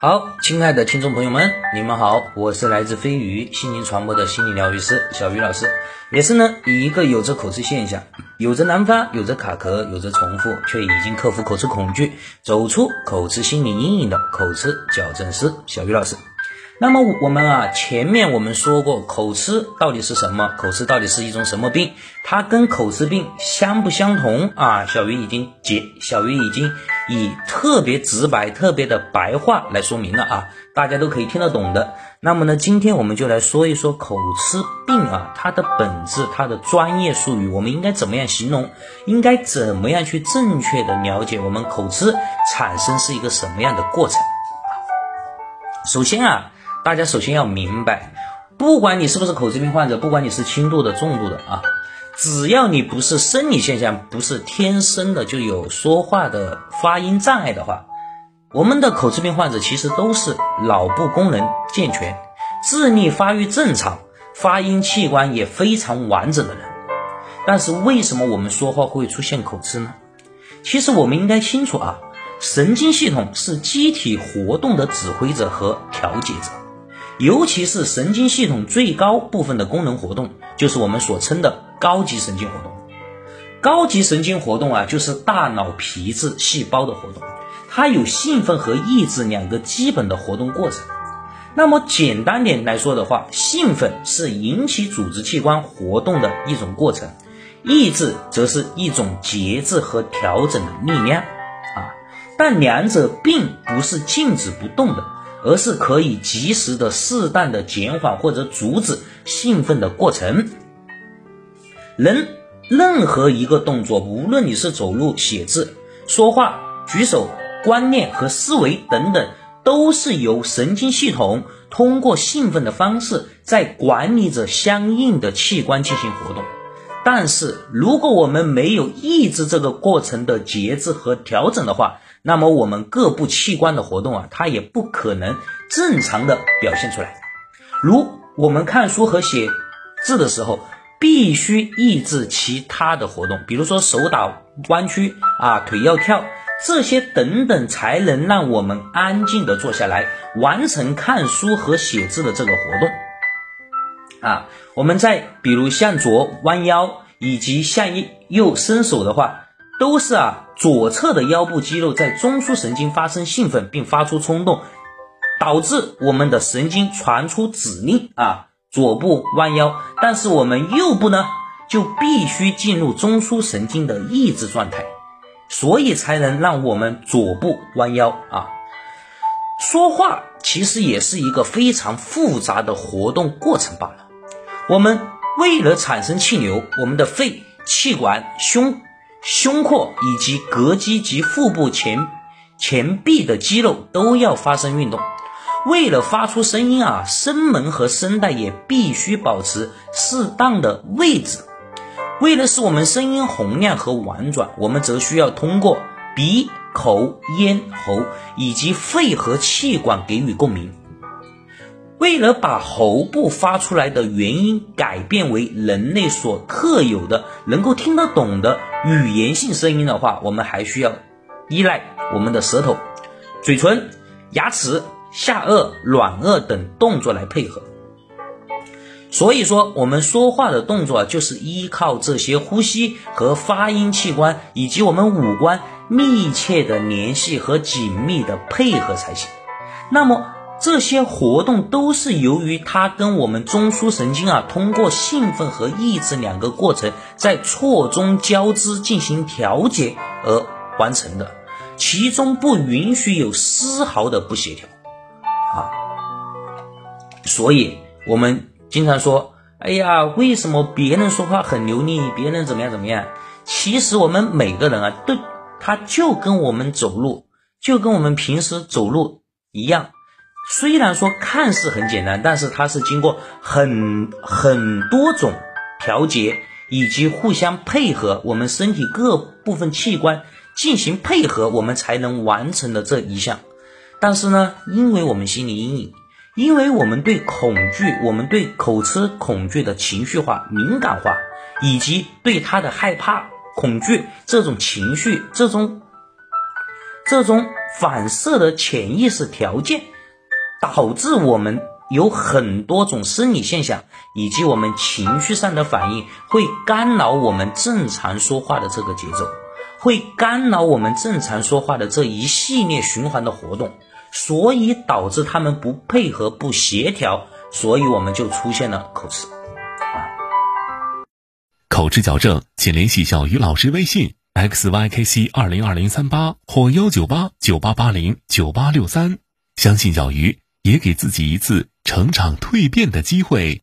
好，亲爱的听众朋友们，你们好，我是来自飞鱼心灵传播的心理疗愈师小鱼老师，也是呢，一个有着口吃现象，有着难发，有着卡壳，有着重复，却已经克服口吃恐惧，走出口吃心理阴影的口吃矫正师小鱼老师。那么我们啊，前面我们说过口吃到底是什么？口吃到底是一种什么病？它跟口吃病相不相同啊？小鱼已经解，小鱼已经以特别直白、特别的白话来说明了啊，大家都可以听得懂的。那么呢，今天我们就来说一说口吃病啊，它的本质、它的专业术语，我们应该怎么样形容？应该怎么样去正确的了解我们口吃产生是一个什么样的过程？首先啊。大家首先要明白，不管你是不是口吃病患者，不管你是轻度的、重度的啊，只要你不是生理现象，不是天生的就有说话的发音障碍的话，我们的口吃病患者其实都是脑部功能健全、智力发育正常、发音器官也非常完整的人。但是为什么我们说话会出现口吃呢？其实我们应该清楚啊，神经系统是机体活动的指挥者和调节者。尤其是神经系统最高部分的功能活动，就是我们所称的高级神经活动。高级神经活动啊，就是大脑皮质细胞的活动，它有兴奋和抑制两个基本的活动过程。那么简单点来说的话，兴奋是引起组织器官活动的一种过程，抑制则是一种节制和调整的力量啊。但两者并不是静止不动的。而是可以及时的、适当的减缓或者阻止兴奋的过程。人任何一个动作，无论你是走路、写字、说话、举手、观念和思维等等，都是由神经系统通过兴奋的方式在管理着相应的器官进行活动。但是，如果我们没有抑制这个过程的节制和调整的话，那么我们各部器官的活动啊，它也不可能正常的表现出来。如我们看书和写字的时候，必须抑制其他的活动，比如说手打弯曲啊，腿要跳，这些等等，才能让我们安静的坐下来，完成看书和写字的这个活动。啊，我们再比如向左弯腰以及向右伸手的话。都是啊，左侧的腰部肌肉在中枢神经发生兴奋并发出冲动，导致我们的神经传出指令啊，左部弯腰。但是我们右部呢，就必须进入中枢神经的抑制状态，所以才能让我们左部弯腰啊。说话其实也是一个非常复杂的活动过程罢了。我们为了产生气流，我们的肺、气管、胸。胸廓以及膈肌及腹部前前臂的肌肉都要发生运动。为了发出声音啊，声门和声带也必须保持适当的位置。为了使我们声音洪亮和婉转，我们则需要通过鼻、口、咽喉以及肺和气管给予共鸣。为了把喉部发出来的元音改变为人类所特有的、能够听得懂的语言性声音的话，我们还需要依赖我们的舌头、嘴唇、牙齿、下颚、软腭等动作来配合。所以说，我们说话的动作就是依靠这些呼吸和发音器官以及我们五官密切的联系和紧密的配合才行。那么。这些活动都是由于它跟我们中枢神经啊，通过兴奋和抑制两个过程在错综交织进行调节而完成的，其中不允许有丝毫的不协调啊。所以，我们经常说，哎呀，为什么别人说话很流利，别人怎么样怎么样？其实我们每个人啊，都他就跟我们走路，就跟我们平时走路一样。虽然说看似很简单，但是它是经过很很多种调节以及互相配合，我们身体各部分器官进行配合，我们才能完成的这一项。但是呢，因为我们心理阴影，因为我们对恐惧，我们对口吃恐惧的情绪化、敏感化，以及对他的害怕、恐惧这种情绪，这种这种反射的潜意识条件，导致我们有很多种生理现象以及我们情绪上的反应，会干扰我们正常说话的这个节奏，会干扰我们正常说话的这一系列循环的活动，所以导致他们不配合、不协调，所以我们就出现了口吃。口吃矫正，请联系小鱼老师微信。xykc 二零二零三八或幺九八九八八零九八六三，相信小鱼，也给自己一次成长蜕变的机会。